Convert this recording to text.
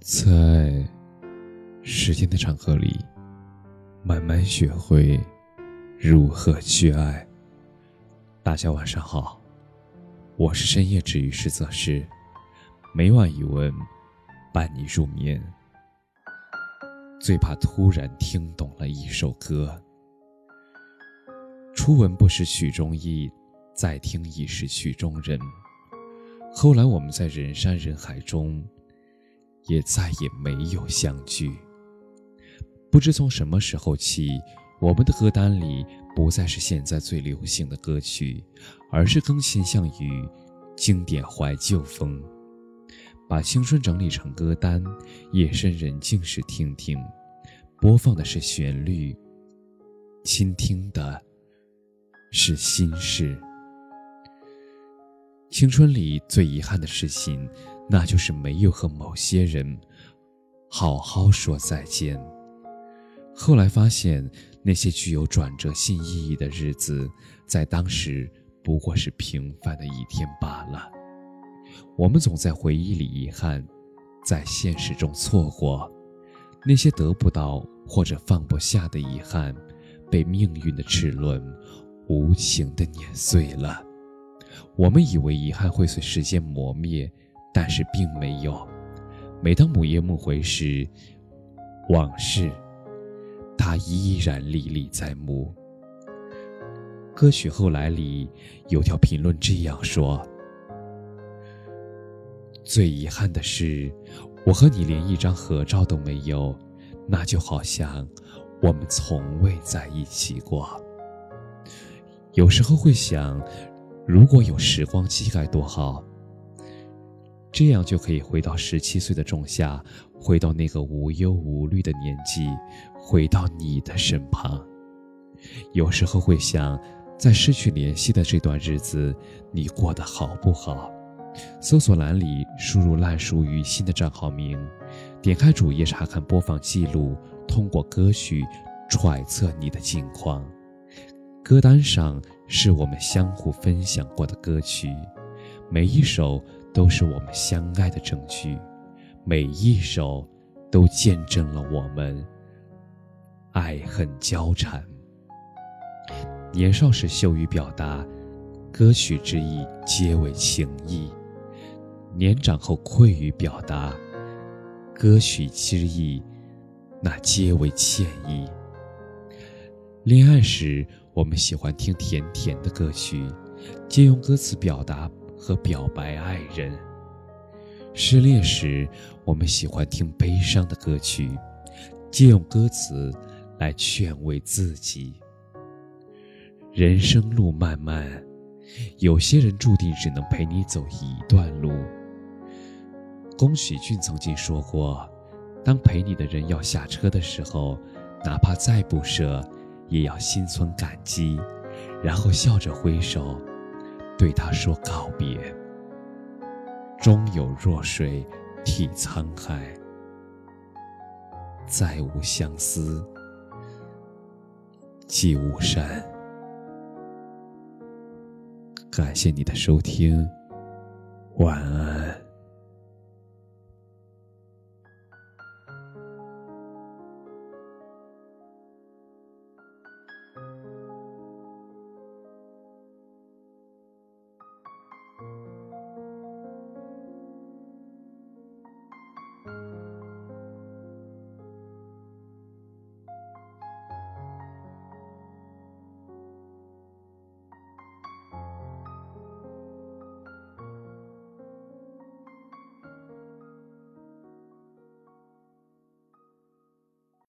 在时间的长河里，慢慢学会如何去爱。大家晚上好，我是深夜治愈师泽师，每晚一问，伴你入眠。最怕突然听懂了一首歌，初闻不识曲中意，再听已是曲中人。后来我们在人山人海中。也再也没有相聚。不知从什么时候起，我们的歌单里不再是现在最流行的歌曲，而是更倾向于经典怀旧风。把青春整理成歌单，夜深人静时听听，播放的是旋律，倾听的是心事。青春里最遗憾的事情。那就是没有和某些人好好说再见。后来发现，那些具有转折性意义的日子，在当时不过是平凡的一天罢了。我们总在回忆里遗憾，在现实中错过那些得不到或者放不下的遗憾，被命运的齿轮无情地碾碎了。我们以为遗憾会随时间磨灭。但是并没有。每当午夜梦回时，往事，它依然历历在目。歌曲《后来》里有条评论这样说：“最遗憾的是，我和你连一张合照都没有，那就好像我们从未在一起过。”有时候会想，如果有时光机该多好。这样就可以回到十七岁的仲夏，回到那个无忧无虑的年纪，回到你的身旁。有时候会想，在失去联系的这段日子，你过得好不好？搜索栏里输入“烂熟于心”的账号名，点开主页查看播放记录，通过歌曲揣测你的近况。歌单上是我们相互分享过的歌曲，每一首。都是我们相爱的证据，每一首都见证了我们爱恨交缠。年少时羞于表达，歌曲之意皆为情意；年长后愧于表达，歌曲之意那皆为歉意。恋爱时，我们喜欢听甜甜的歌曲，借用歌词表达。和表白爱人。失恋时，我们喜欢听悲伤的歌曲，借用歌词来劝慰自己。人生路漫漫，有些人注定只能陪你走一段路。宫崎骏曾经说过：“当陪你的人要下车的时候，哪怕再不舍，也要心存感激，然后笑着挥手。”对他说告别，终有弱水替沧海，再无相思即无山。感谢你的收听，晚安。